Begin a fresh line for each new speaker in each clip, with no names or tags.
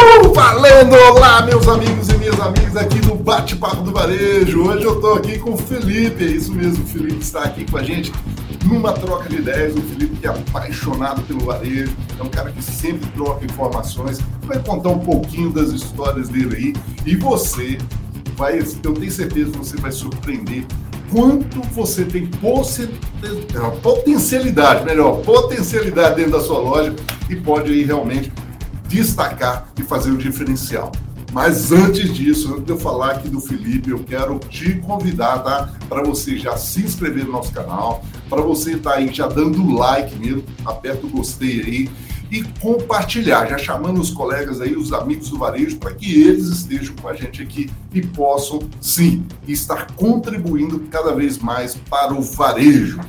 Uh, valendo! Olá, meus amigos e minhas amigas aqui no Bate-Papo do Varejo. Hoje eu estou aqui com o Felipe, é isso mesmo, o Felipe está aqui com a gente numa troca de ideias. O Felipe que é apaixonado pelo varejo, é um cara que sempre troca informações, vai contar um pouquinho das histórias dele aí. E você vai, eu tenho certeza que você vai surpreender quanto você tem potencialidade, melhor, potencialidade dentro da sua loja e pode aí realmente destacar e fazer o diferencial. Mas antes disso, antes de eu falar aqui do Felipe, eu quero te convidar, tá? Para você já se inscrever no nosso canal, para você estar tá aí já dando like mesmo, aperta o gostei aí e compartilhar, já chamando os colegas aí, os amigos do varejo, para que eles estejam com a gente aqui e possam, sim, estar contribuindo cada vez mais para o varejo.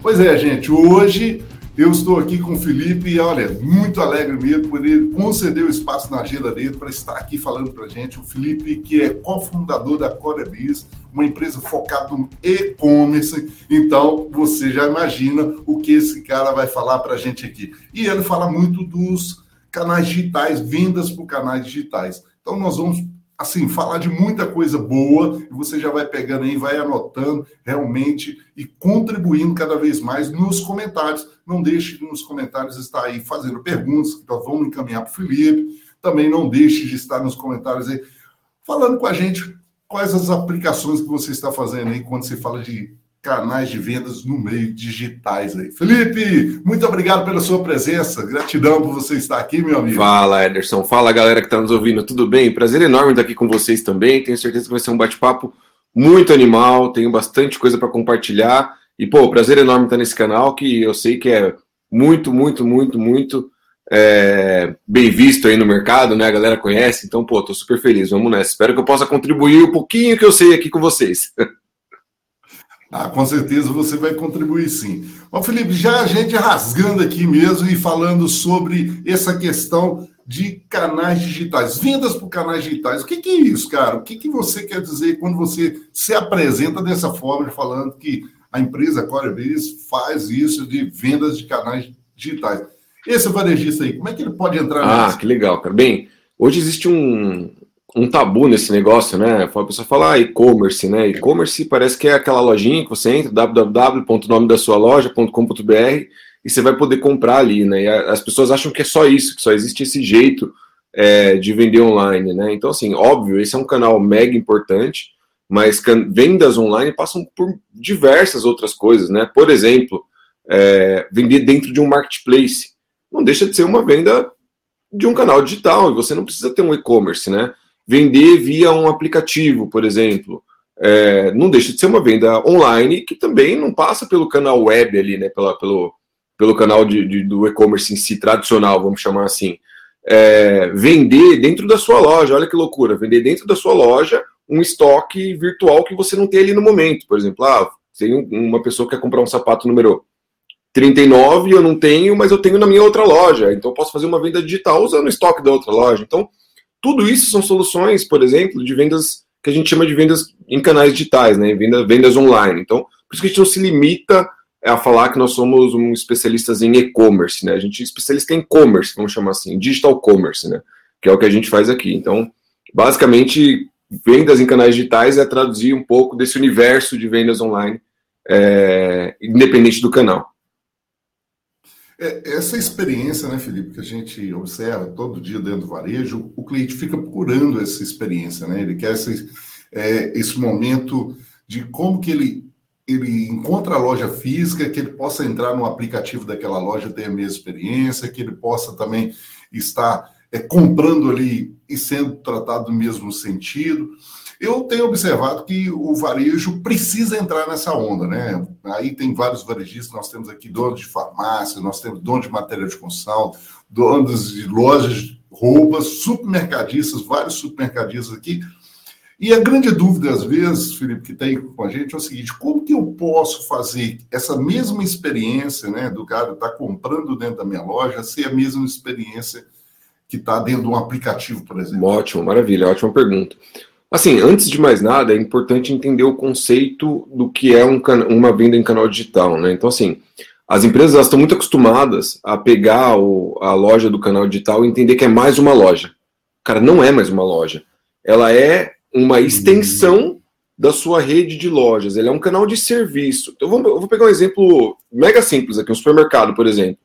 Pois é, gente, hoje eu estou aqui com o Felipe e, olha, muito alegre mesmo por ele conceder o espaço na agenda dele para estar aqui falando para a gente. O Felipe, que é cofundador da Corebis, uma empresa focada no e-commerce. Então, você já imagina o que esse cara vai falar para a gente aqui. E ele fala muito dos canais digitais, vendas por canais digitais. Então, nós vamos assim, falar de muita coisa boa e você já vai pegando aí, vai anotando realmente e contribuindo cada vez mais nos comentários. Não deixe nos comentários estar aí fazendo perguntas que nós vamos encaminhar para o Felipe. Também não deixe de estar nos comentários aí falando com a gente quais as aplicações que você está fazendo aí quando se fala de canais de vendas no meio digitais aí. Felipe, muito obrigado pela sua presença. Gratidão por você estar aqui, meu amigo.
Fala, Ederson. Fala, galera que está nos ouvindo. Tudo bem? Prazer enorme estar aqui com vocês também. Tenho certeza que vai ser um bate-papo muito animal. Tenho bastante coisa para compartilhar. E, pô, prazer enorme estar nesse canal que eu sei que é muito, muito, muito, muito é, bem visto aí no mercado, né? A galera conhece. Então, pô, tô super feliz. Vamos nessa. Espero que eu possa contribuir um pouquinho que eu sei aqui com vocês.
Ah, com certeza você vai contribuir sim. Ó, Felipe, já a gente rasgando aqui mesmo e falando sobre essa questão de canais digitais, vendas por canais digitais. O que, que é isso, cara? O que, que você quer dizer quando você se apresenta dessa forma, falando que a empresa Corebase faz isso de vendas de canais digitais? Esse varejista aí, como é que ele pode entrar
Ah, nisso? que legal, cara. Bem, hoje existe um, um tabu nesse negócio, né? A pessoa fala ah, e-commerce, né? E-commerce parece que é aquela lojinha que você entra, www.nome-da-sua-loja.com.br e você vai poder comprar ali, né? E as pessoas acham que é só isso, que só existe esse jeito é, de vender online, né? Então, assim, óbvio, esse é um canal mega importante, mas vendas online passam por diversas outras coisas, né? Por exemplo, é, vender dentro de um marketplace. Não deixa de ser uma venda de um canal digital, e você não precisa ter um e-commerce, né? Vender via um aplicativo, por exemplo. É, não deixa de ser uma venda online que também não passa pelo canal web ali, né? Pela, pelo, pelo canal de, de do e-commerce em si, tradicional, vamos chamar assim. É, vender dentro da sua loja, olha que loucura, vender dentro da sua loja um estoque virtual que você não tem ali no momento. Por exemplo, ah, tem uma pessoa que quer comprar um sapato número 39, eu não tenho, mas eu tenho na minha outra loja. Então posso fazer uma venda digital usando o estoque da outra loja. Então, tudo isso são soluções, por exemplo, de vendas que a gente chama de vendas em canais digitais, né? Vendas, vendas online. Então, por isso que a gente não se limita a falar que nós somos um especialistas em e-commerce, né? A gente é especialista em commerce, vamos chamar assim, digital commerce, né? Que é o que a gente faz aqui. Então, basicamente, vendas em canais digitais é traduzir um pouco desse universo de vendas online, é, independente do canal.
É, essa experiência, né, Felipe, que a gente observa todo dia dentro do varejo, o cliente fica procurando essa experiência, né? Ele quer esse, é, esse momento de como que ele, ele encontra a loja física, que ele possa entrar no aplicativo daquela loja, ter a mesma experiência, que ele possa também estar é, comprando ali e sendo tratado no mesmo sentido. Eu tenho observado que o varejo precisa entrar nessa onda, né? Aí tem vários varejistas, nós temos aqui donos de farmácia, nós temos donos de matéria de construção, donos de lojas de roupas, supermercadistas, vários supermercadistas aqui. E a grande dúvida, às vezes, Felipe, que tem com a gente é o seguinte: como que eu posso fazer essa mesma experiência, né, do cara estar tá comprando dentro da minha loja, ser a mesma experiência que está dentro de um aplicativo, por exemplo?
Ótimo, maravilha, ótima pergunta. Assim, antes de mais nada, é importante entender o conceito do que é um, uma venda em canal digital, né? Então, assim, as empresas estão muito acostumadas a pegar o, a loja do canal digital e entender que é mais uma loja. Cara, não é mais uma loja. Ela é uma extensão da sua rede de lojas. Ele é um canal de serviço. Então, eu vou, eu vou pegar um exemplo mega simples aqui, um supermercado, por exemplo.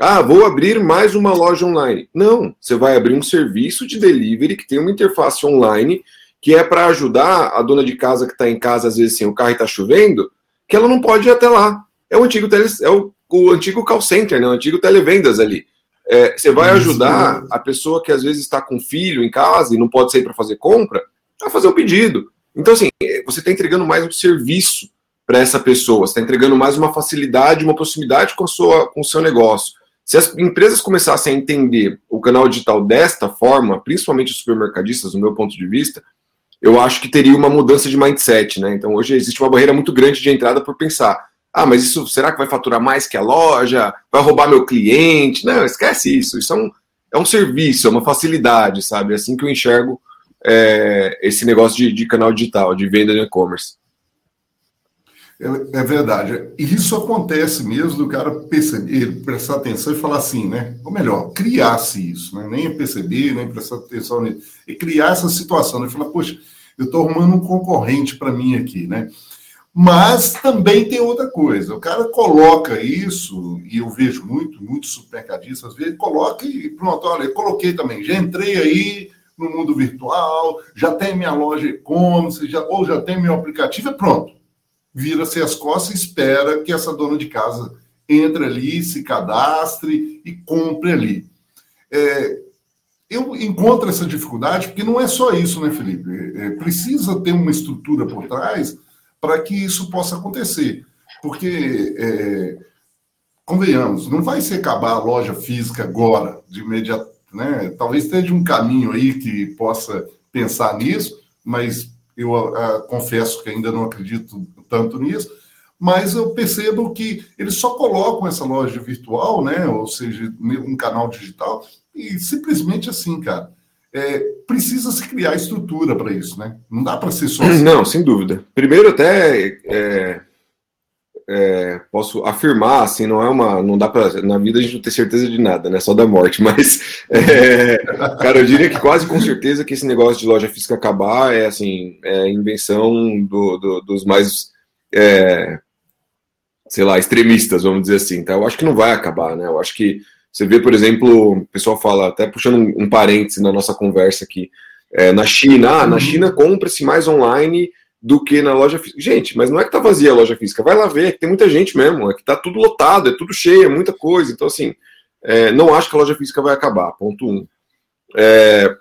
Ah, vou abrir mais uma loja online. Não, você vai abrir um serviço de delivery que tem uma interface online que é para ajudar a dona de casa que está em casa, às vezes assim, o carro está chovendo, que ela não pode ir até lá. É o antigo, tele, é o, o antigo call center, né? o antigo televendas ali. É, você vai ajudar a pessoa que às vezes está com filho em casa e não pode sair para fazer compra a fazer o um pedido. Então, assim, você está entregando mais um serviço para essa pessoa, você está entregando mais uma facilidade, uma proximidade com, a sua, com o seu negócio. Se as empresas começassem a entender o canal digital desta forma, principalmente os supermercadistas, do meu ponto de vista, eu acho que teria uma mudança de mindset, né? Então hoje existe uma barreira muito grande de entrada por pensar, ah, mas isso será que vai faturar mais que a loja? Vai roubar meu cliente? Não, esquece isso. Isso é um, é um serviço, é uma facilidade, sabe? É assim que eu enxergo é, esse negócio de, de canal digital, de venda de e-commerce.
É, é, verdade. E isso acontece mesmo do cara perceber, prestar atenção e falar assim, né? Ou melhor, criar-se isso, né? Nem perceber, nem prestar atenção nisso. E criar essa situação, né? Falar, poxa, eu estou arrumando um concorrente para mim aqui, né? Mas também tem outra coisa. O cara coloca isso, e eu vejo muito, muitos supermercadistas, às vezes, coloca e pronto, olha, eu coloquei também, já entrei aí no mundo virtual, já tem minha loja e-commerce, já, ou já tem meu aplicativo, e pronto vira-se as costas e espera que essa dona de casa entre ali, se cadastre e compre ali. É, eu encontro essa dificuldade porque não é só isso, né, Felipe? É, é precisa ter uma estrutura por trás para que isso possa acontecer. Porque, é, convenhamos, não vai se acabar a loja física agora, de imediato. Né? Talvez esteja um caminho aí que possa pensar nisso, mas eu uh, confesso que ainda não acredito tanto nisso, mas eu percebo que eles só colocam essa loja virtual, né, ou seja, um canal digital, e simplesmente assim, cara, é, precisa se criar estrutura para isso, né? Não dá para ser só assim.
Não, sem dúvida. Primeiro, até é, é, posso afirmar, assim, não é uma, não dá para na vida a gente não ter certeza de nada, né? Só da morte. Mas, é, cara, eu diria que quase com certeza que esse negócio de loja física acabar é assim, é invenção do, do, dos mais é, sei lá, extremistas, vamos dizer assim, tá? Eu acho que não vai acabar, né? Eu acho que você vê, por exemplo, o pessoal fala, até puxando um, um parêntese na nossa conversa aqui, é, na China, ah, na uhum. China compra-se mais online do que na loja física. Gente, mas não é que tá vazia a loja física, vai lá ver, é tem muita gente mesmo, é que tá tudo lotado, é tudo cheio, é muita coisa. Então, assim, é, não acho que a loja física vai acabar, ponto um. É,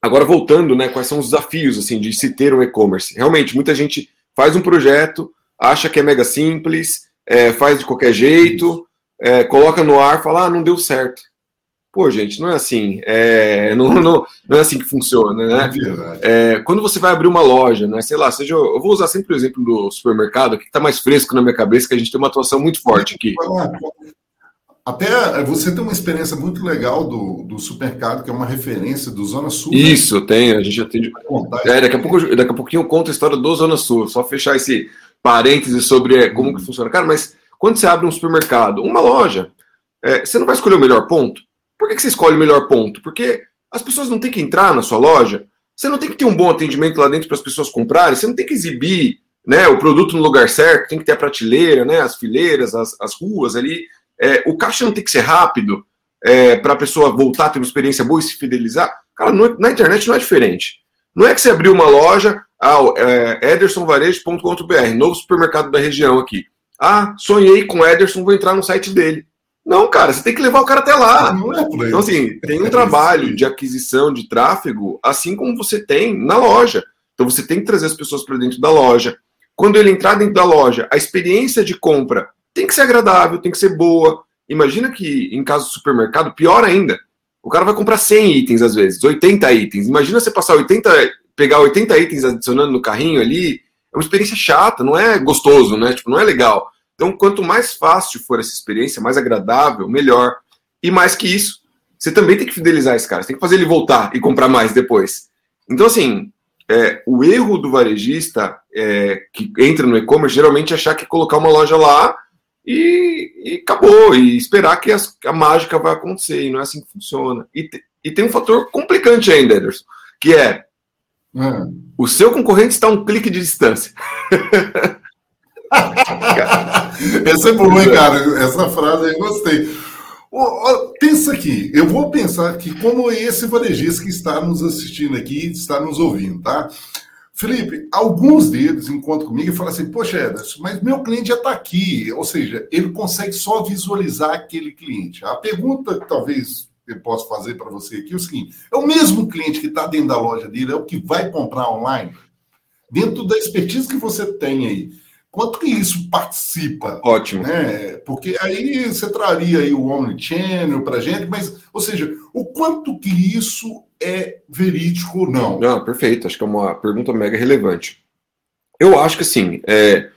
agora, voltando, né, quais são os desafios, assim, de se ter um e-commerce? Realmente, muita gente faz um projeto, acha que é mega simples, é, faz de qualquer jeito, é, coloca no ar, fala, ah, não deu certo. Pô, gente, não é assim. É, não, não, não é assim que funciona, né? É, quando você vai abrir uma loja, né? Sei lá, seja. Eu vou usar sempre o exemplo do supermercado, que está mais fresco na minha cabeça, que a gente tem uma atuação muito forte aqui.
Até você tem uma experiência muito legal do, do supermercado, que é uma referência do Zona Sul.
Né? Isso, né? tem. A gente já tem. É, daqui, a pouco, daqui a pouquinho eu conto a história do Zona Sul. Só fechar esse parêntese sobre é, como que funciona. Cara, mas quando você abre um supermercado, uma loja, é, você não vai escolher o melhor ponto? Por que, que você escolhe o melhor ponto? Porque as pessoas não têm que entrar na sua loja, você não tem que ter um bom atendimento lá dentro para as pessoas comprarem, você não tem que exibir né, o produto no lugar certo, tem que ter a prateleira, né, as fileiras, as, as ruas ali é, o caixa não tem que ser rápido é, para a pessoa voltar a ter uma experiência boa e se fidelizar. Cara, no, na internet não é diferente. Não é que você abriu uma loja, ah, é, edersonvarejo.com.br, novo supermercado da região aqui. Ah, sonhei com o Ederson, vou entrar no site dele. Não, cara, você tem que levar o cara até lá. Ah, não é por aí. Então, assim, tem um trabalho de aquisição de tráfego, assim como você tem na loja. Então, você tem que trazer as pessoas para dentro da loja. Quando ele entrar dentro da loja, a experiência de compra tem que ser agradável, tem que ser boa. Imagina que em caso do supermercado, pior ainda, o cara vai comprar 100 itens às vezes, 80 itens. Imagina você passar 80, pegar 80 itens adicionando no carrinho ali, é uma experiência chata, não é gostoso, né? Tipo, não é legal. Então, quanto mais fácil for essa experiência, mais agradável, melhor. E mais que isso, você também tem que fidelizar esse cara, você tem que fazer ele voltar e comprar mais depois. Então, assim, é, o erro do varejista é, que entra no e-commerce geralmente é achar que colocar uma loja lá e, e acabou, e esperar que as, a mágica vai acontecer, e não é assim que funciona. E te, E tem um fator complicante ainda, Ederson, que é hum. o seu concorrente está a um clique de distância.
Essa é boa, hein, cara? Essa frase aí eu gostei. Pensa aqui, eu vou pensar aqui como esse varejista que está nos assistindo aqui, está nos ouvindo, tá? Felipe, alguns deles encontram comigo e falam assim: Poxa, Ederson, mas meu cliente já está aqui. Ou seja, ele consegue só visualizar aquele cliente. A pergunta que talvez eu possa fazer para você aqui é o seguinte: é o mesmo cliente que está dentro da loja dele, é o que vai comprar online? Dentro da expertise que você tem aí, quanto que isso participa?
Ótimo.
Né? Porque aí você traria aí o Omnichannel para gente, mas, ou seja, o quanto que isso é verídico ou não?
Não, perfeito. Acho que é uma pergunta mega relevante. Eu acho que assim, é...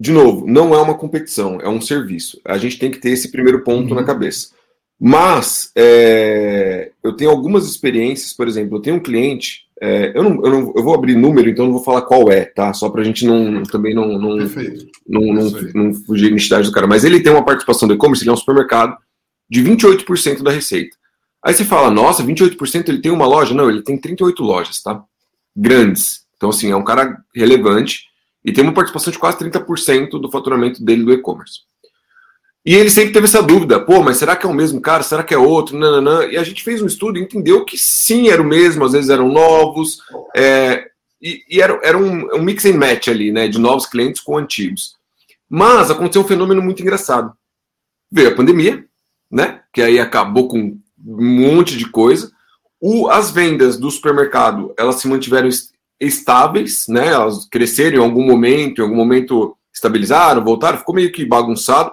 de novo, não é uma competição, é um serviço. A gente tem que ter esse primeiro ponto uhum. na cabeça. Mas é... eu tenho algumas experiências, por exemplo, eu tenho um cliente é, eu, não, eu, não, eu vou abrir número, então não vou falar qual é, tá? Só para a gente não, também não, não, não, não, não fugir a identidade do cara. Mas ele tem uma participação do e-commerce, ele é um supermercado, de 28% da receita. Aí você fala, nossa, 28% ele tem uma loja? Não, ele tem 38 lojas, tá? Grandes. Então, assim, é um cara relevante e tem uma participação de quase 30% do faturamento dele do e-commerce. E ele sempre teve essa dúvida, pô, mas será que é o mesmo cara? Será que é outro? Nananã. E a gente fez um estudo e entendeu que sim, era o mesmo, às vezes eram novos, é, e, e, era, era um, um, mix and match ali, né, de novos clientes com antigos. Mas aconteceu um fenômeno muito engraçado. Veio a pandemia, né, que aí acabou com um monte de coisa. O, as vendas do supermercado, elas se mantiveram estáveis, né, elas cresceram em algum momento, em algum momento estabilizaram, voltaram, ficou meio que bagunçado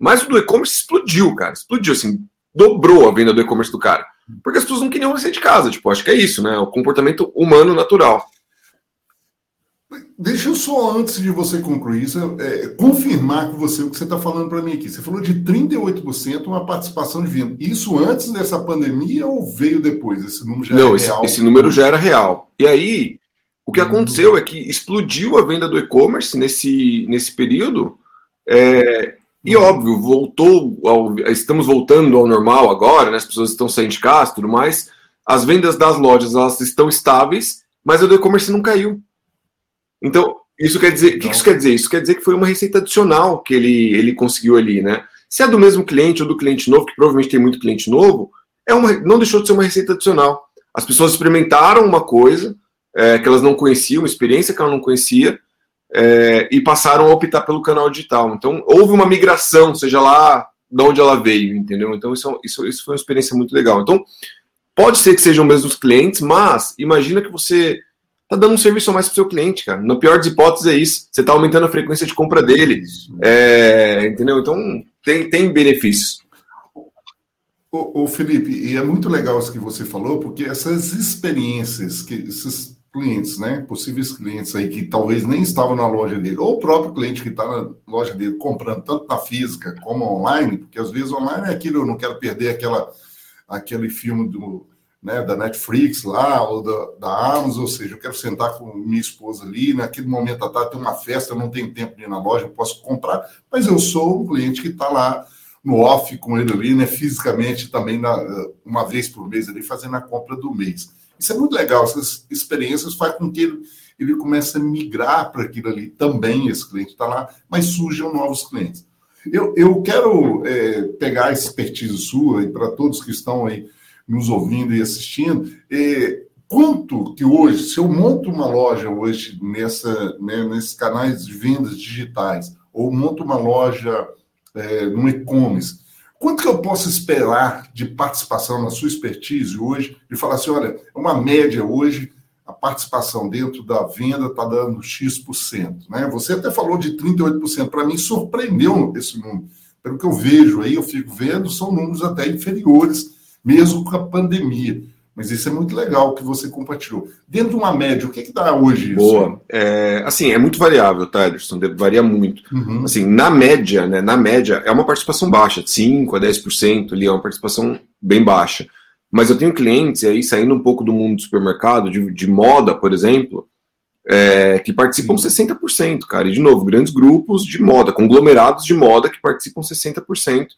mas o do e-commerce explodiu, cara. Explodiu, assim, dobrou a venda do e-commerce do cara. Porque as pessoas não queriam sair de casa. Tipo, acho que é isso, né? O comportamento humano natural.
Deixa eu só, antes de você concluir isso, é, confirmar com você o que você está falando para mim aqui. Você falou de 38% uma participação de venda. Isso antes dessa pandemia ou veio depois? Esse número já
Não, esse, real? esse número já era real. E aí, o que aconteceu é que explodiu a venda do e-commerce nesse, nesse período. É, e óbvio, voltou, ao, estamos voltando ao normal agora, né? as pessoas estão saindo de casa e tudo mais. As vendas das lojas elas estão estáveis, mas o e-commerce não caiu. Então, isso quer dizer. O que isso quer dizer? Isso quer dizer que foi uma receita adicional que ele, ele conseguiu ali, né? Se é do mesmo cliente ou do cliente novo, que provavelmente tem muito cliente novo, é uma, não deixou de ser uma receita adicional. As pessoas experimentaram uma coisa é, que elas não conheciam, uma experiência que ela não conhecia, é, e passaram a optar pelo canal digital. Então, houve uma migração, seja lá de onde ela veio, entendeu? Então, isso, isso, isso foi uma experiência muito legal. Então, pode ser que sejam mesmo os clientes, mas imagina que você está dando um serviço a mais para o seu cliente, cara. Na pior das hipóteses é isso. Você está aumentando a frequência de compra dele. É, entendeu? Então, tem, tem benefícios.
O, Felipe, e é muito legal isso que você falou, porque essas experiências, que esses clientes, né? Possíveis clientes aí que talvez nem estavam na loja dele, ou o próprio cliente que está na loja dele comprando tanto na física como online, porque às vezes online é aquilo, eu não quero perder aquela, aquele filme do, né, da Netflix lá, ou da, da Amazon, ou seja, eu quero sentar com minha esposa ali, naquele momento à tarde tem uma festa, eu não tenho tempo de ir na loja, eu posso comprar, mas eu sou um cliente que está lá no off com ele ali, né, fisicamente também na, uma vez por mês ali, fazendo a compra do mês. Isso é muito legal, essas experiências fazem com que ele, ele comece a migrar para aquilo ali também, esse cliente está lá, mas surjam novos clientes. Eu, eu quero é, pegar a expertise sua e para todos que estão aí nos ouvindo e assistindo, é, quanto que hoje, se eu monto uma loja hoje nessa, né, nesses canais de vendas digitais, ou monto uma loja é, no e-commerce, Quanto que eu posso esperar de participação na sua expertise hoje? E falar assim, olha, é uma média hoje, a participação dentro da venda está dando X%. Né? Você até falou de 38%. Para mim, surpreendeu esse número. Pelo que eu vejo aí, eu fico vendo, são números até inferiores, mesmo com a pandemia. Mas isso é muito legal que você compartilhou. Dentro de uma média, o que, que dá hoje isso?
Boa. É, assim, é muito variável, tá, Ederson? Varia muito. Uhum. Assim, na média, né? Na média, é uma participação baixa, de 5% a 10% ali, é uma participação bem baixa. Mas eu tenho clientes, aí saindo um pouco do mundo do supermercado, de, de moda, por exemplo, é, que participam 60%, cara. E, de novo, grandes grupos de moda, conglomerados de moda que participam 60%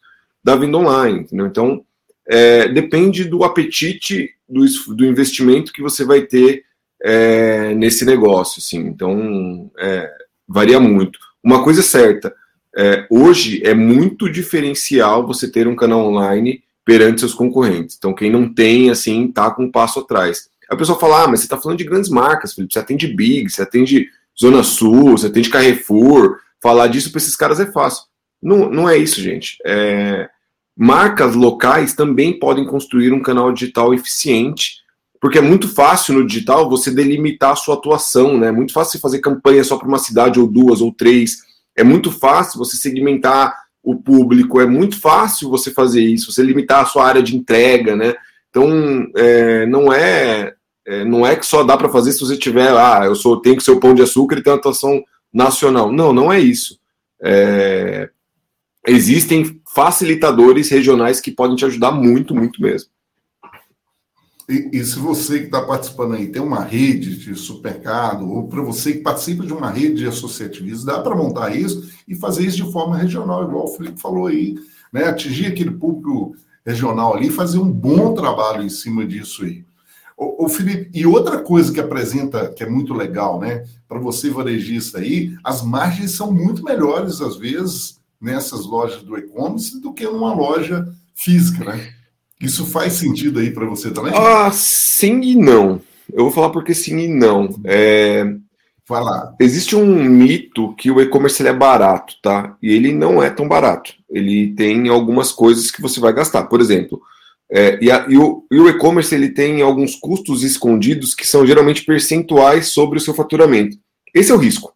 da venda online, entendeu? Então, é, depende do apetite do, do investimento que você vai ter é, nesse negócio, assim. Então, é, varia muito. Uma coisa é certa, é, hoje é muito diferencial você ter um canal online perante seus concorrentes. Então, quem não tem, assim, tá com um passo atrás. A pessoa fala, ah, mas você está falando de grandes marcas, Felipe, você atende Big, você atende Zona Sul, você atende Carrefour, falar disso para esses caras é fácil. Não, não é isso, gente. É... Marcas locais também podem construir um canal digital eficiente, porque é muito fácil no digital você delimitar a sua atuação, né? É muito fácil você fazer campanha só para uma cidade ou duas ou três. É muito fácil você segmentar o público, é muito fácil você fazer isso, você limitar a sua área de entrega, né? Então, é, não é, é, não é que só dá para fazer se você tiver, ah, eu sou, tenho que ser o pão de açúcar e uma atuação nacional. Não, não é isso. É, existem facilitadores regionais que podem te ajudar muito, muito mesmo.
E, e se você que está participando aí tem uma rede de supermercado, ou para você que participa de uma rede de associativismo, dá para montar isso e fazer isso de forma regional, igual o Felipe falou aí, né? Atingir aquele público regional ali, fazer um bom trabalho em cima disso aí. O Felipe, e outra coisa que apresenta, que é muito legal, né? Para você, varejista aí, as margens são muito melhores, às vezes, nessas lojas do e-commerce do que numa loja física, né? Isso faz sentido aí para você também?
Ah, sim e não. Eu vou falar porque sim e não. É,
Falar.
Existe um mito que o e-commerce é barato, tá? E ele não é tão barato. Ele tem algumas coisas que você vai gastar. Por exemplo, é, e, a, e, o, o e-commerce ele tem alguns custos escondidos que são geralmente percentuais sobre o seu faturamento. Esse é o risco.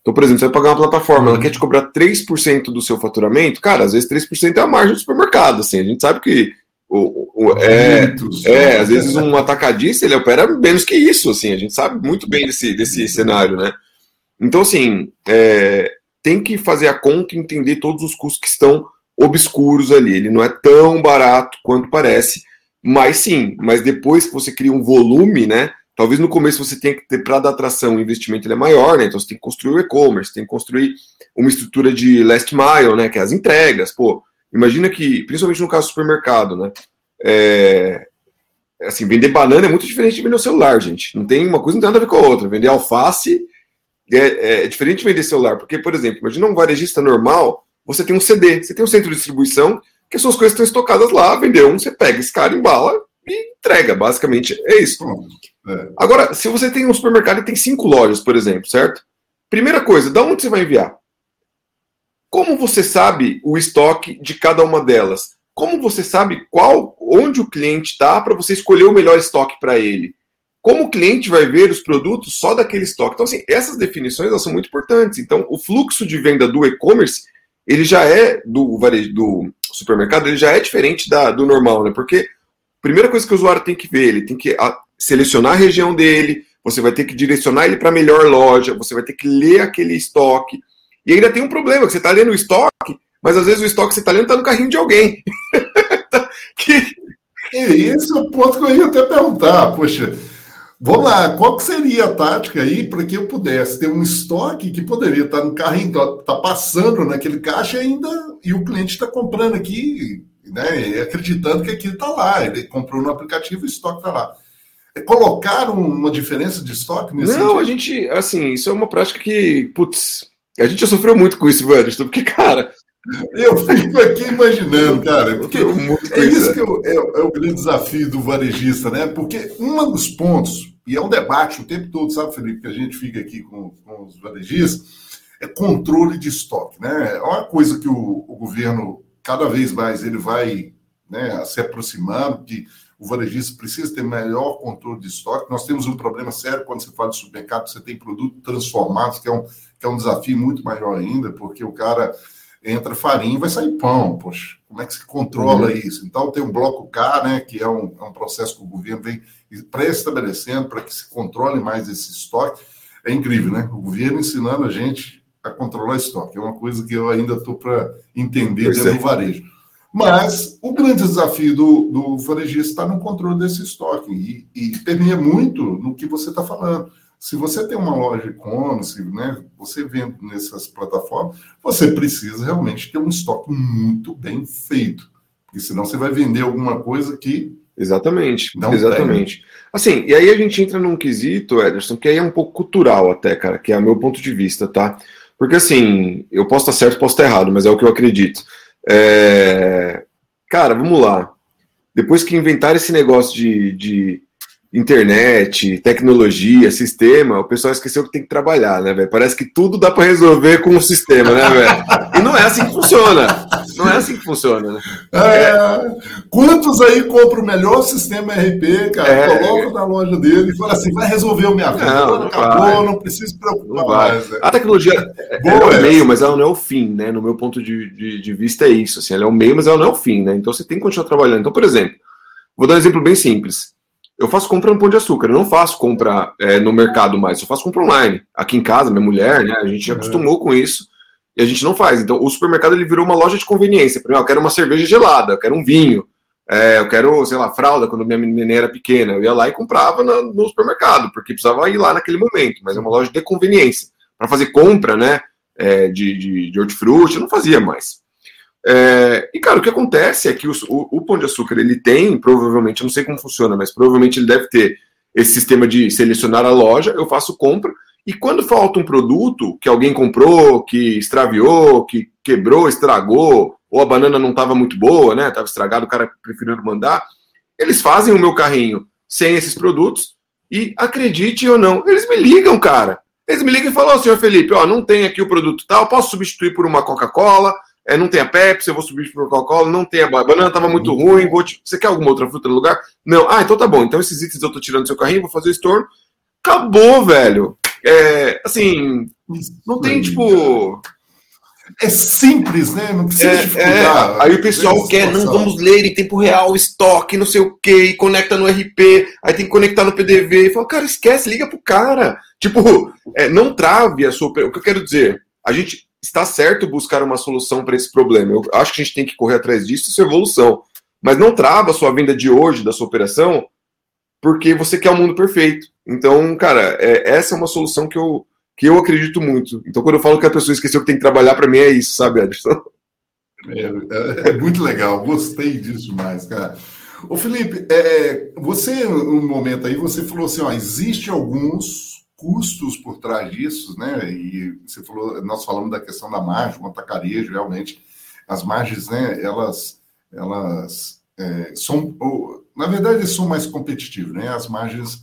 Então, por exemplo, você vai pagar uma plataforma, ela quer te cobrar 3% do seu faturamento, cara, às vezes 3% é a margem do supermercado, assim, a gente sabe que o, o, é, é, às vezes um atacadista ele opera menos que isso, assim, a gente sabe muito bem desse, desse cenário, né? Então, assim, é, tem que fazer a conta e entender todos os custos que estão obscuros ali. Ele não é tão barato quanto parece, mas sim, mas depois que você cria um volume, né? Talvez no começo você tenha que ter, para dar atração, o investimento ele é maior, né? Então você tem que construir o e-commerce, tem que construir uma estrutura de last mile, né? Que é as entregas, pô Imagina que, principalmente no caso do supermercado, né? É, assim, vender banana é muito diferente de vender o celular, gente. Não tem uma coisa não tem nada a ver com a outra. Vender alface é, é diferente de vender celular, porque, por exemplo, imagina um varejista normal, você tem um CD, você tem um centro de distribuição, que as suas coisas estão estocadas lá, vendeu um, você pega esse cara, embala e entrega, basicamente. É isso. É. Agora, se você tem um supermercado e tem cinco lojas, por exemplo, certo? Primeira coisa, da onde você vai enviar? Como você sabe o estoque de cada uma delas? Como você sabe qual, onde o cliente está para você escolher o melhor estoque para ele? Como o cliente vai ver os produtos só daquele estoque? Então, assim, essas definições são muito importantes. Então, o fluxo de venda do e-commerce ele já é do do supermercado, ele já é diferente da, do normal, né? Porque primeira coisa que o usuário tem que ver, ele tem que a, selecionar a região dele, você vai ter que direcionar ele para a melhor loja, você vai ter que ler aquele estoque, e ainda tem um problema, que você está lendo o estoque, mas às vezes o estoque que você está lendo está no carrinho de alguém.
que... Esse é o ponto que eu ia até perguntar. Poxa, vamos lá, qual que seria a tática aí para que eu pudesse ter um estoque que poderia estar tá no carrinho, está tá passando naquele caixa ainda, e o cliente está comprando aqui, né, acreditando que aquilo está lá. Ele comprou no aplicativo e o estoque está lá. É colocar uma diferença de estoque
nesse Não, sentido? a gente, assim, isso é uma prática que, putz, a gente já sofreu muito com isso, Wellington, porque, cara.
Eu fico aqui imaginando, cara, porque é isso que é, é, o grande desafio do varejista, né? Porque um dos pontos, e é um debate o tempo todo, sabe, Felipe, que a gente fica aqui com, com os varejistas, é controle de estoque, né? É uma coisa que o, o governo, cada vez mais, ele vai né, se aproximando, que o varejista precisa ter melhor controle de estoque. Nós temos um problema sério quando você fala de supermercado, você tem produtos transformados, que é um, que é um desafio muito maior ainda, porque o cara entra farinha e vai sair pão. Poxa, como é que se controla uhum. isso? Então, tem um bloco K, né, que é um, é um processo que o governo vem pré-estabelecendo para que se controle mais esse estoque. É incrível, né? O governo ensinando a gente a controlar estoque. É uma coisa que eu ainda estou para entender pois dentro é. do varejo. Mas o grande desafio do, do varejista está no controle desse estoque e, e permeia muito no que você está falando. Se você tem uma loja e-commerce, né, você vende nessas plataformas, você precisa realmente ter um estoque muito bem feito. Porque senão você vai vender alguma coisa que.
Exatamente, não exatamente. Tem. Assim, e aí a gente entra num quesito, Ederson, que aí é um pouco cultural até, cara, que é o meu ponto de vista, tá? Porque assim, eu posso estar certo, posso estar errado, mas é o que eu acredito. É... Cara, vamos lá. Depois que inventaram esse negócio de, de internet, tecnologia, sistema, o pessoal esqueceu que tem que trabalhar, né, velho? Parece que tudo dá para resolver com o sistema, né, velho? E não é assim que funciona. Não é assim que funciona, né?
É, quantos aí compram o melhor sistema RP, cara? É, Colocam na loja dele e falam assim, vai resolver o minha vida. Não, não acabou, vai. não preciso preocupar não mais. Né?
A tecnologia é, é o meio, mas ela não é o fim, né? No meu ponto de, de, de vista é isso. Assim, ela é o meio, mas ela não é o fim, né? Então você tem que continuar trabalhando. Então, por exemplo, vou dar um exemplo bem simples. Eu faço compra no Pão de Açúcar, eu não faço compra é, no mercado mais, eu faço compra online. Aqui em casa, minha mulher, né, a gente já é. acostumou com isso e a gente não faz. Então, o supermercado ele virou uma loja de conveniência. Por exemplo, eu quero uma cerveja gelada, eu quero um vinho, é, eu quero, sei lá, fralda quando minha menina era pequena. Eu ia lá e comprava no, no supermercado, porque precisava ir lá naquele momento, mas é uma loja de conveniência. Para fazer compra, né, é, de, de, de hortifruti, eu não fazia mais. É, e, cara, o que acontece é que o, o, o, Pão de Açúcar, ele tem, provavelmente, eu não sei como funciona, mas provavelmente ele deve ter esse sistema de selecionar a loja, eu faço compra, e quando falta um produto que alguém comprou, que extraviou, que quebrou, estragou, ou a banana não estava muito boa, né, estava estragado, o cara preferiu mandar, eles fazem o meu carrinho sem esses produtos, e acredite ou não, eles me ligam, cara. Eles me ligam e falam, ó, oh, senhor Felipe, ó, não tem aqui o produto tal, posso substituir por uma Coca-Cola, é, não tem a Pepsi, eu vou subir para Coca-Cola, não tem a banana, estava muito ruim, vou te... você quer alguma outra fruta no lugar? Não. Ah, então tá bom. Então esses itens eu tô tirando do seu carrinho, vou fazer o estorno. Acabou, velho. É, assim, não tem, tipo...
É simples, né? Não precisa
é, dificultar. É. Aí o pessoal quer, não, vamos ler em tempo real, estoque, não sei o que, conecta no RP, aí tem que conectar no PDV, e fala, cara, esquece, liga pro cara. Tipo, é, não trave a sua... O que eu quero dizer, a gente está certo buscar uma solução para esse problema. Eu acho que a gente tem que correr atrás disso, isso é evolução. Mas não trava a sua venda de hoje, da sua operação, porque você quer um mundo perfeito. Então, cara, é, essa é uma solução que eu, que eu acredito muito. Então, quando eu falo que a pessoa esqueceu que tem que trabalhar, para mim é isso, sabe, Edson?
É, é, é, muito legal, gostei disso demais, cara. Ô Felipe, é, você, um momento aí, você falou assim, ó, existe alguns custos por trás disso, né? E você falou, nós falamos da questão da margem, o atacarejo, realmente, as margens, né? Elas, elas é, são, na verdade, são mais competitivas, né? As margens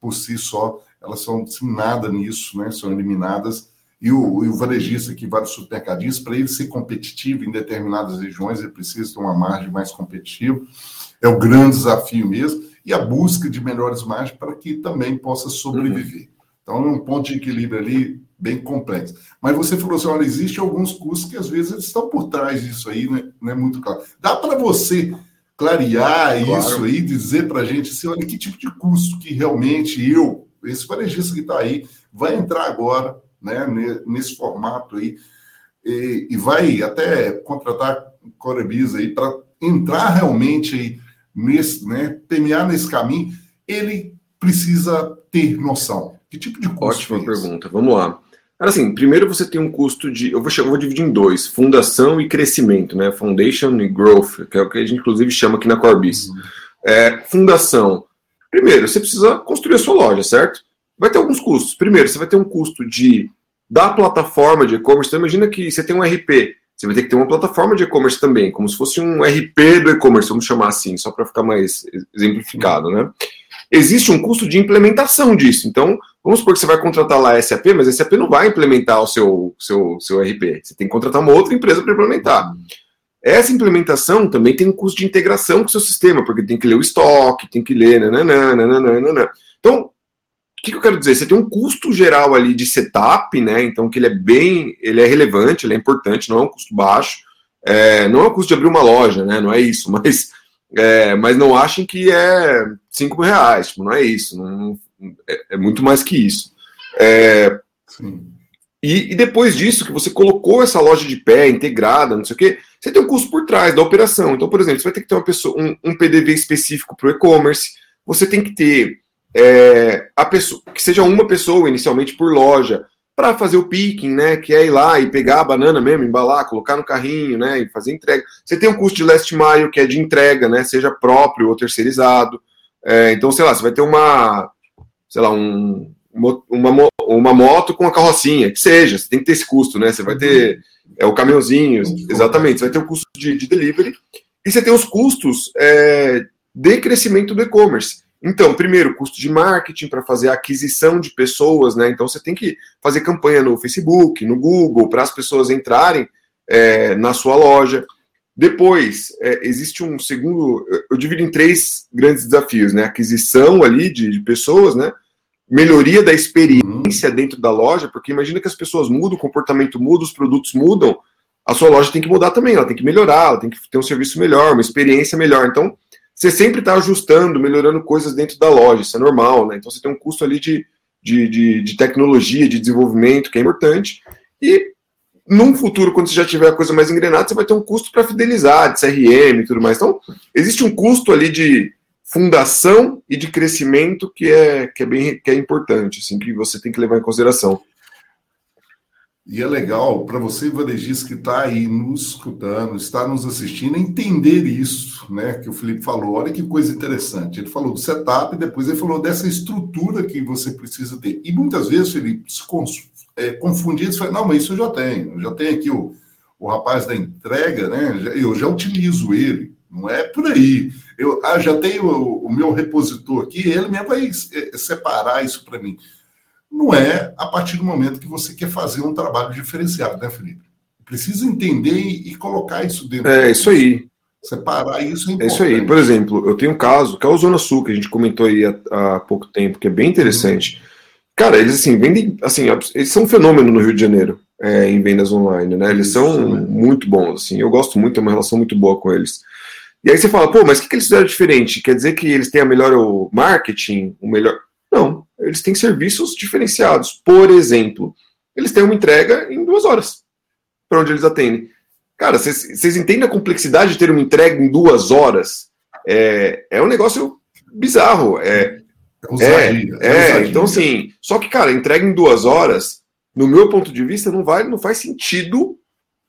por si só, elas são sem nada nisso, né? São eliminadas. E o, e o varejista que vai no supermercadista, para ele ser competitivo em determinadas regiões, ele precisa ter uma margem mais competitiva. É o grande desafio mesmo. E a busca de melhores margens para que também possa sobreviver. Uhum. Então, é um ponto de equilíbrio ali bem complexo. Mas você falou assim, olha, existe alguns custos que às vezes eles estão por trás disso aí, né? não é muito claro. Dá para você clarear claro. isso aí, dizer para a gente assim, olha, que tipo de custo que realmente eu, esse varejista que está aí, vai entrar agora, né, nesse formato aí, e, e vai até contratar Corebis aí para entrar realmente aí nesse, né, permear nesse caminho, ele precisa ter noção. Que tipo de custo?
Ótima é pergunta. Vamos lá. Assim, primeiro você tem um custo de. Eu vou, eu vou dividir em dois: fundação e crescimento, né? Foundation e growth, que é o que a gente inclusive chama aqui na Corbis. Uhum. É, fundação. Primeiro, você precisa construir a sua loja, certo? Vai ter alguns custos. Primeiro, você vai ter um custo de da plataforma de e-commerce. Então, imagina que você tem um RP. Você vai ter que ter uma plataforma de e-commerce também, como se fosse um RP do e-commerce, vamos chamar assim, só para ficar mais exemplificado, né? Existe um custo de implementação disso. Então, vamos supor que você vai contratar lá a SAP, mas a SAP não vai implementar o seu, seu, seu RP. Você tem que contratar uma outra empresa para implementar. Essa implementação também tem um custo de integração com o seu sistema, porque tem que ler o estoque, tem que ler. Nananã, nananã, Então, o que, que eu quero dizer? Você tem um custo geral ali de setup, né? Então, que ele é bem, ele é relevante, ele é importante, não é um custo baixo. É, não é o custo de abrir uma loja, né? Não é isso, mas é, mas não achem que é 5 mil reais, tipo, não é isso, não, é, é, muito mais que isso. É, e, e, depois disso, que você colocou essa loja de pé, integrada, não sei o quê, você tem um custo por trás da operação. Então, por exemplo, você vai ter que ter uma pessoa, um, um PDV específico para o e-commerce, você tem que ter é, a pessoa, que seja uma pessoa inicialmente por loja, para fazer o picking, né? Que é ir lá e pegar a banana mesmo, embalar, colocar no carrinho, né? E fazer entrega. Você tem um custo de last mile, que é de entrega, né? Seja próprio ou terceirizado. É, então, sei lá, você vai ter uma, sei lá, um, uma, uma moto com a carrocinha, que seja, você tem que ter esse custo, né? Você vai ter é, o caminhãozinho, exatamente, você vai ter o custo de, de delivery, e você tem os custos é, de crescimento do e-commerce. Então, primeiro, custo de marketing para fazer a aquisição de pessoas, né? Então você tem que fazer campanha no Facebook, no Google, para as pessoas entrarem é, na sua loja. Depois, é, existe um segundo, eu divido em três grandes desafios, né? Aquisição ali de, de pessoas, né? Melhoria da experiência dentro da loja, porque imagina que as pessoas mudam, o comportamento muda, os produtos mudam, a sua loja tem que mudar também, ela tem que melhorar, ela tem que ter um serviço melhor, uma experiência melhor. Então, você sempre está ajustando, melhorando coisas dentro da loja, isso é normal, né? Então você tem um custo ali de, de, de, de tecnologia, de desenvolvimento, que é importante. E num futuro, quando você já tiver a coisa mais engrenada, você vai ter um custo para fidelizar, de CRM e tudo mais. Então, existe um custo ali de fundação e de crescimento que é, que é bem que é importante, assim, que você tem que levar em consideração.
E é legal para você, varejista, que está aí nos escutando, está nos assistindo, entender isso, né? Que o Felipe falou. Olha que coisa interessante. Ele falou do setup, depois ele falou dessa estrutura que você precisa ter. E muitas vezes, Felipe, se é, confundir, você fala, não, mas isso eu já tenho. Eu já tenho aqui o, o rapaz da entrega, né? Eu já utilizo ele. Não é por aí. Eu ah, já tenho o, o meu repositor aqui, ele mesmo vai é, separar isso para mim não é a partir do momento que você quer fazer um trabalho diferenciado, né, Felipe? Precisa entender e, colocar isso dentro.
É, isso aí.
Separar isso
é, é isso aí. Por exemplo, eu tenho um caso, que é o Zona Sul, que a gente comentou aí há, há pouco tempo, que é bem interessante. Uhum. Cara, eles assim, vendem, assim, eles são um fenômeno no Rio de Janeiro, é, em vendas online, né? Eles são né? muito bons, assim, eu gosto muito, tenho uma relação muito boa com eles. E aí você fala, pô, mas o que, que eles fizeram diferente? Quer dizer que eles têm a melhor marketing, o melhor. Não, eles têm serviços diferenciados. Por exemplo, eles têm uma entrega em duas horas para onde eles atendem. Cara, vocês entendem a complexidade de ter uma entrega em duas horas? É, é um negócio bizarro. É, é, é, então assim, só que, cara, entrega em duas horas, no meu ponto de vista, não vai, não faz sentido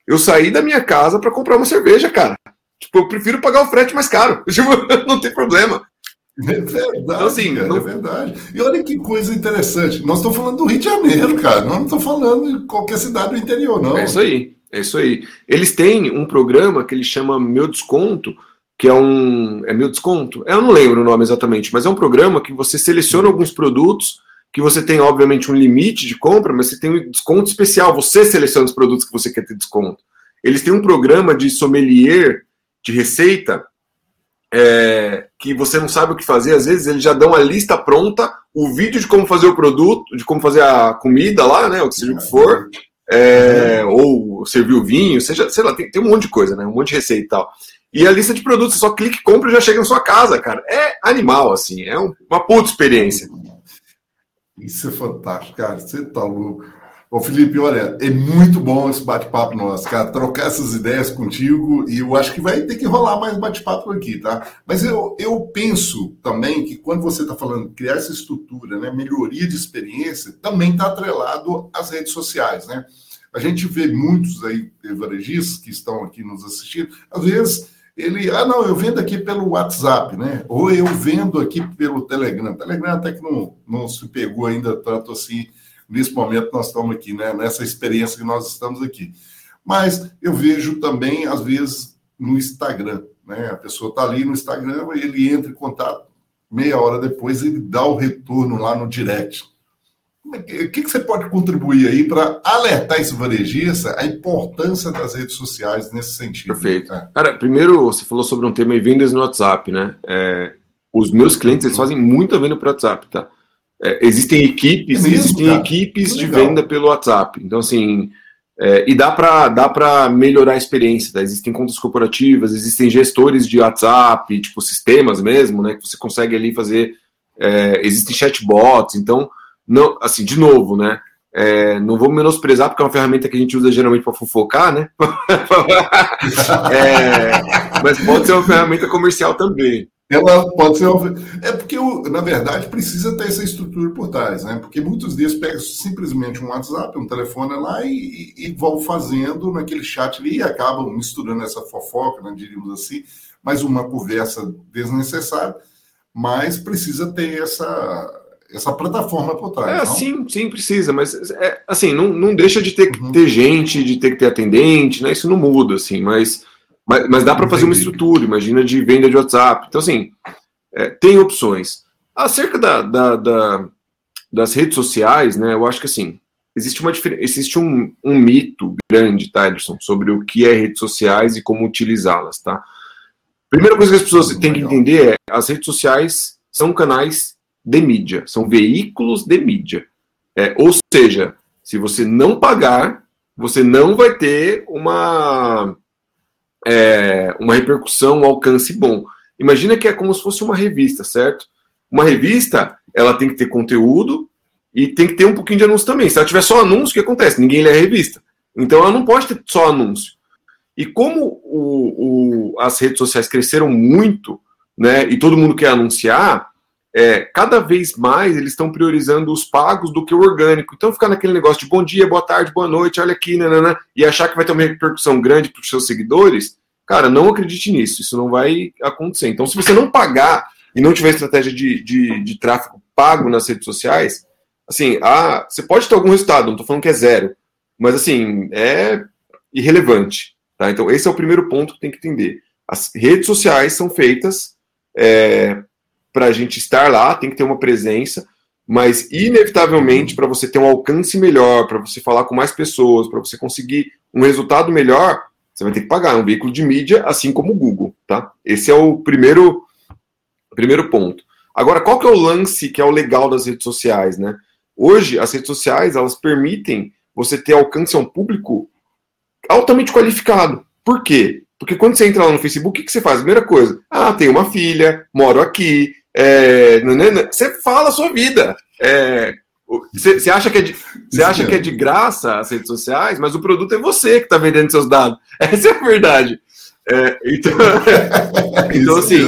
eu sair da minha casa para comprar uma cerveja, cara. Tipo, eu prefiro pagar o frete mais caro. Tipo, não tem problema.
É verdade, então, assim, cara, não... é verdade. E olha que coisa interessante. Nós estamos falando do Rio de Janeiro, cara. Nós não estamos falando de qualquer cidade do interior, não.
É isso aí, é isso aí. Eles têm um programa que eles chama Meu Desconto, que é um. É Meu Desconto? Eu não lembro o nome exatamente, mas é um programa que você seleciona alguns produtos, que você tem, obviamente, um limite de compra, mas você tem um desconto especial. Você seleciona os produtos que você quer ter desconto. Eles têm um programa de sommelier de receita é, que você não sabe o que fazer, às vezes eles já dão a lista pronta, o vídeo de como fazer o produto, de como fazer a comida lá, né? O que seja o que for, é, ou servir o vinho, seja, sei lá, tem, tem um monte de coisa, né? Um monte de receita e tal. E a lista de produtos, você só clica compra e já chega na sua casa, cara. É animal, assim, é um, uma puta experiência.
Isso é fantástico, cara. Você tá louco. Ô Felipe, olha, é muito bom esse bate-papo nosso, cara, trocar essas ideias contigo e eu acho que vai ter que rolar mais bate-papo aqui, tá? Mas eu, eu penso também que quando você está falando criar essa estrutura, né, melhoria de experiência, também está atrelado às redes sociais, né? A gente vê muitos aí varejistas que estão aqui nos assistindo, às vezes ele, ah, não, eu vendo aqui pelo WhatsApp, né? Ou eu vendo aqui pelo Telegram. Telegram até que não, não se pegou ainda tanto assim nesse momento nós estamos aqui, né, nessa experiência que nós estamos aqui. Mas eu vejo também, às vezes, no Instagram. Né? A pessoa está ali no Instagram, ele entra em contato, meia hora depois ele dá o retorno lá no direct. O que, que você pode contribuir aí para alertar esse varejista a importância das redes sociais nesse sentido?
Perfeito. É. Cara, primeiro você falou sobre um tema de vendas no WhatsApp, né? É, os meus clientes eles fazem muita venda para WhatsApp, tá? É, existem equipes, é mesmo, existem cara? equipes de venda pelo WhatsApp. Então, assim, é, e dá para dá melhorar a experiência. Tá? Existem contas corporativas, existem gestores de WhatsApp, tipo sistemas mesmo, né? Que você consegue ali fazer. É, existem chatbots, então, não, assim, de novo, né? É, não vou menosprezar, porque é uma ferramenta que a gente usa geralmente para fofocar, né? é, mas pode ser uma ferramenta comercial também.
Ela pode ser. É porque, na verdade, precisa ter essa estrutura por trás, né? Porque muitos deles pegam simplesmente um WhatsApp, um telefone lá e, e vão fazendo naquele chat ali e acabam misturando essa fofoca, né, diríamos assim, mais uma conversa desnecessária, mas precisa ter essa, essa plataforma por trás.
É, sim, sim, precisa, mas é, assim, não, não deixa de ter que uhum. ter gente, de ter que ter atendente, né? Isso não muda, assim, mas mas, mas dá para fazer uma estrutura, imagina, de venda de WhatsApp. Então, assim, é, tem opções. Acerca da, da, da, das redes sociais, né, eu acho que assim, existe, uma, existe um, um mito grande, tá, Ederson, sobre o que é redes sociais e como utilizá-las, tá? Primeira coisa que as pessoas têm que entender é as redes sociais são canais de mídia, são veículos de mídia. É, ou seja, se você não pagar, você não vai ter uma é, uma repercussão, um alcance bom. Imagina que é como se fosse uma revista, certo? Uma revista, ela tem que ter conteúdo e tem que ter um pouquinho de anúncio também. Se ela tiver só anúncio, o que acontece? Ninguém lê a revista. Então ela não pode ter só anúncio. E como o, o, as redes sociais cresceram muito, né, e todo mundo quer anunciar, é, cada vez mais eles estão priorizando os pagos do que o orgânico. Então ficar naquele negócio de bom dia, boa tarde, boa noite, olha aqui, nanana, e achar que vai ter uma repercussão grande para os seus seguidores, cara, não acredite nisso, isso não vai acontecer. Então, se você não pagar e não tiver estratégia de, de, de tráfego pago nas redes sociais, assim, ah, você pode ter algum resultado, não estou falando que é zero, mas assim, é irrelevante. Tá? Então, esse é o primeiro ponto que tem que entender. As redes sociais são feitas é, para a gente estar lá, tem que ter uma presença, mas inevitavelmente para você ter um alcance melhor, para você falar com mais pessoas, para você conseguir um resultado melhor, você vai ter que pagar. É um veículo de mídia, assim como o Google, tá? Esse é o primeiro, primeiro ponto. Agora, qual que é o lance que é o legal das redes sociais, né? Hoje, as redes sociais, elas permitem você ter alcance a um público altamente qualificado. Por quê? Porque quando você entra lá no Facebook, o que você faz? Primeira coisa, ah, tenho uma filha, moro aqui, é, você fala a sua vida. É, você, acha que é de, você acha que é de graça as redes sociais, mas o produto é você que está vendendo seus dados. Essa é a verdade. É, então, então assim,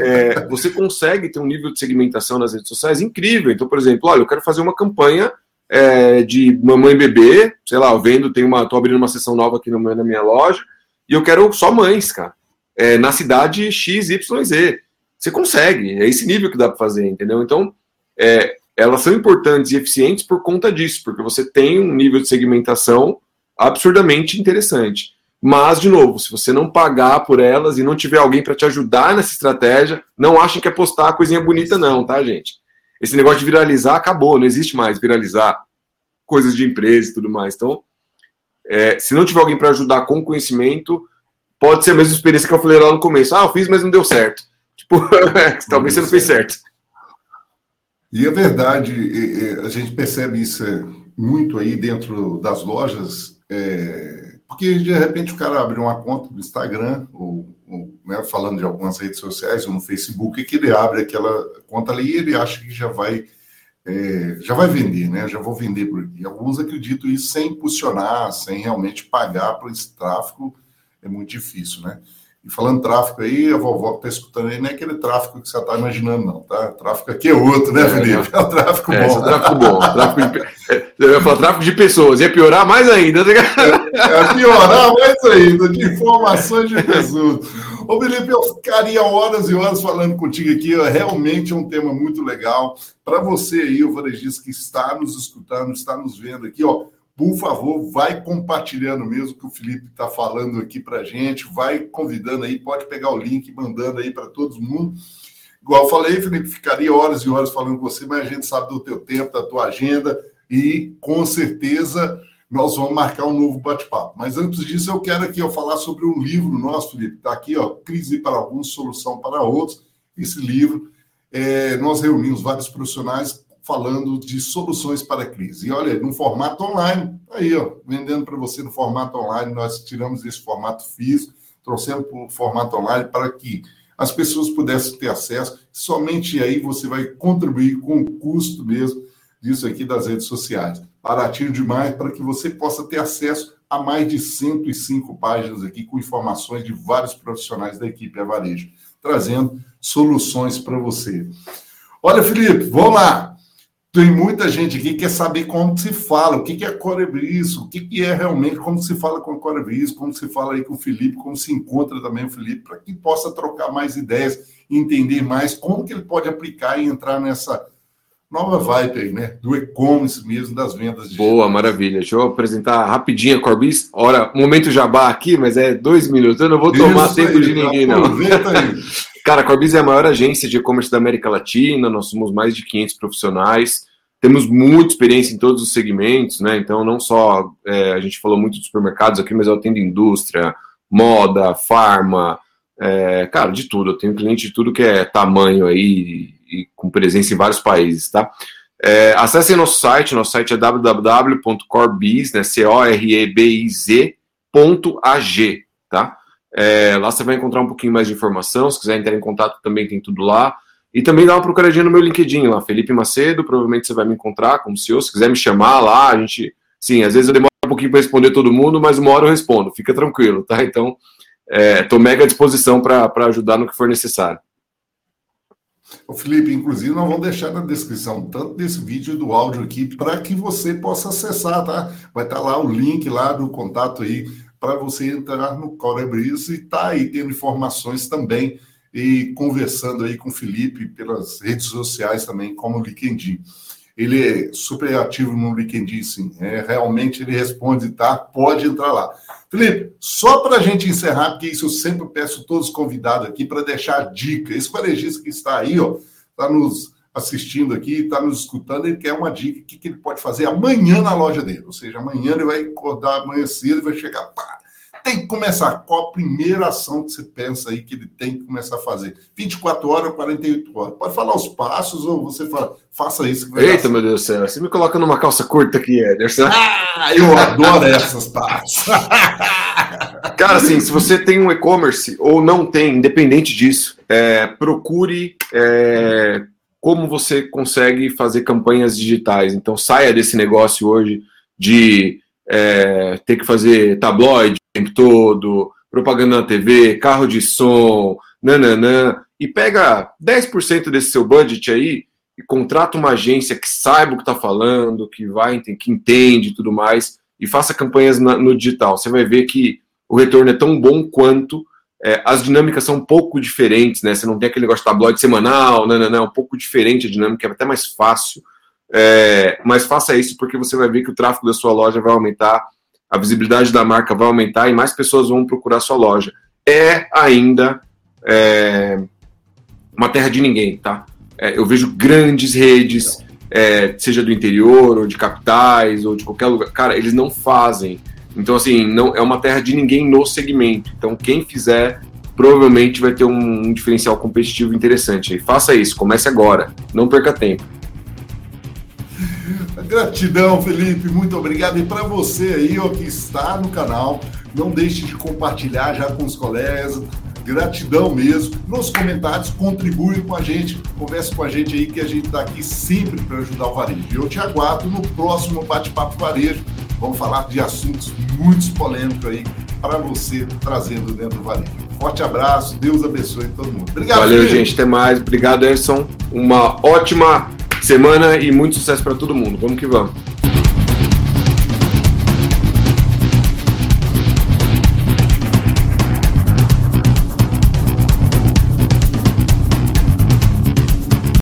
é, você consegue ter um nível de segmentação nas redes sociais incrível. Então, por exemplo, olha, eu quero fazer uma campanha é, de mamãe e bebê, sei lá, eu vendo, tem uma, tô abrindo uma sessão nova aqui no, na minha loja, e eu quero só mães, cara, é, na cidade XYZ. Você consegue, é esse nível que dá para fazer, entendeu? Então, é, elas são importantes e eficientes por conta disso, porque você tem um nível de segmentação absurdamente interessante. Mas, de novo, se você não pagar por elas e não tiver alguém para te ajudar nessa estratégia, não achem que é postar coisinha bonita, não, tá, gente? Esse negócio de viralizar acabou, não existe mais viralizar coisas de empresa e tudo mais. Então, é, se não tiver alguém para ajudar com conhecimento, pode ser a mesma experiência que eu falei lá no começo. Ah, eu fiz, mas não deu certo. Talvez você não fez certo.
E é verdade, a gente percebe isso é, muito aí dentro das lojas, é, porque de repente o cara abre uma conta no Instagram, ou, ou né, falando de algumas redes sociais, ou no Facebook, e que ele abre aquela conta ali e ele acha que já vai, é, já vai vender, né? Já vou vender por aqui. Alguns acreditam isso sem impulsionar, sem realmente pagar por esse tráfego, é muito difícil, né? E falando tráfico aí, a vovó que está escutando aí, não é aquele tráfico que você está imaginando, não, tá? Tráfico aqui é outro, né, é, Felipe? É, é o tráfico é, bom. É,
tráfico bom. tráfico de, é, falar tráfico de pessoas, ia piorar mais ainda. Tá
é, é piorar mais ainda, de informações de pessoas. Ô, Felipe, eu ficaria horas e horas falando contigo aqui, realmente é um tema muito legal. Para você aí, o varejista que está nos escutando, está nos vendo aqui, ó, por favor, vai compartilhando mesmo que o Felipe está falando aqui para gente, vai convidando aí, pode pegar o link, mandando aí para todo mundo. Igual eu falei, Felipe, ficaria horas e horas falando com você, mas a gente sabe do teu tempo, da tua agenda e com certeza nós vamos marcar um novo bate-papo. Mas antes disso, eu quero aqui ó, falar sobre um livro nosso, Felipe, está aqui, ó, Crise para alguns, Solução para outros. Esse livro, é, nós reunimos vários profissionais falando de soluções para a crise. E olha, no formato online, tá aí, ó, vendendo para você no formato online, nós tiramos esse formato físico, trouxemos para o formato online para que as pessoas pudessem ter acesso. Somente aí você vai contribuir com o custo mesmo disso aqui das redes sociais. Baratinho demais para que você possa ter acesso a mais de 105 páginas aqui com informações de vários profissionais da equipe Avarejo. trazendo soluções para você. Olha, Felipe, vamos lá. Tem muita gente aqui que quer saber como se fala, o que é Corebris, o que é realmente, como se fala com a Corebris, como se fala aí com o Felipe, como se encontra também o Felipe, para que possa trocar mais ideias, entender mais como que ele pode aplicar e entrar nessa nova vibe aí, né? Do e-commerce mesmo, das vendas
digitais. Boa, maravilha. Deixa eu apresentar rapidinho a Corbis. Ora, momento jabá aqui, mas é dois minutos. Eu não vou tomar Isso tempo aí, de ninguém, não. Cara, a Corbis é a maior agência de e-commerce da América Latina. Nós somos mais de 500 profissionais. Temos muita experiência em todos os segmentos, né? Então, não só é, a gente falou muito dos supermercados aqui, mas eu atendo indústria, moda, farma, é, cara, de tudo. Eu tenho cliente de tudo que é tamanho aí e com presença em vários países, tá? É, acessem nosso site, nosso site é www.corebiz, né, C-O-R-E-B-I-Z.ag, tá? É, lá você vai encontrar um pouquinho mais de informação, se quiser entrar em contato também tem tudo lá. E também dá uma procuradinha no meu LinkedIn lá, Felipe Macedo, provavelmente você vai me encontrar como CEO, se quiser me chamar lá, a gente... Sim, às vezes eu demoro um pouquinho para responder todo mundo, mas uma hora eu respondo, fica tranquilo, tá? Então, estou é, mega à disposição para ajudar no que for necessário.
O Felipe, inclusive, nós vamos deixar na descrição tanto desse vídeo e do áudio aqui para que você possa acessar, tá? Vai estar tá lá o link lá do contato aí para você entrar no Corebris e tá aí tendo informações também e conversando aí com o Felipe pelas redes sociais também, como o LinkedIn. Ele é super ativo no LinkedIn, sim. É, realmente ele responde, tá? Pode entrar lá. Felipe, só para a gente encerrar, porque isso eu sempre peço todos os convidados aqui para deixar a dica. Esse varejista que está aí, ó, está nos assistindo aqui, está nos escutando, ele quer uma dica, o que, que ele pode fazer amanhã na loja dele. Ou seja, amanhã ele vai acordar amanhã cedo e vai chegar, pá, tem que começar. Qual a primeira ação que você pensa aí que ele tem que começar a fazer? 24 horas ou 48 horas? Pode falar os passos ou você fala, faça isso.
Eita, meu Deus do céu, você me coloca numa calça curta aqui, Ederson.
Ah, eu adoro essas partes.
Cara, assim, se você tem um e-commerce ou não tem, independente disso, é, procure é, como você consegue fazer campanhas digitais. Então, saia desse negócio hoje de é, ter que fazer tabloide o tempo todo, propaganda na TV, carro de som, nananã, e pega 10% desse seu budget aí e contrata uma agência que saiba o que está falando, que vai, que entende e tudo mais, e faça campanhas na, no digital. Você vai ver que o retorno é tão bom quanto é, as dinâmicas são um pouco diferentes, né? Você não tem aquele negócio de tabloide semanal, não, não, não, é um pouco diferente a dinâmica, é até mais fácil. É, mas faça isso porque você vai ver que o tráfego da sua loja vai aumentar, a visibilidade da marca vai aumentar e mais pessoas vão procurar sua loja. É ainda é, uma terra de ninguém, tá? É, eu vejo grandes redes, é, seja do interior ou de capitais ou de qualquer lugar, cara, eles não fazem então, assim, não é uma terra de ninguém no segmento. Então, quem fizer provavelmente vai ter um, diferencial competitivo interessante. Faça isso, comece agora, não perca tempo.
Gratidão, Felipe, muito obrigado. E para você aí ó, que está no canal, não deixe de compartilhar já com os colegas. Gratidão mesmo. Nos comentários, contribui com a gente, converse com a gente aí, que a gente está aqui sempre para ajudar o varejo. Eu te aguardo no próximo Bate-Papo Varejo Vamos falar de assuntos muito polêmicos aí para você trazendo dentro do varejo. Forte abraço, Deus abençoe todo mundo.
Obrigado. Valeu, filho. gente. Até mais. Obrigado, Edson. Uma ótima semana e muito sucesso para todo mundo. Vamos que vamos.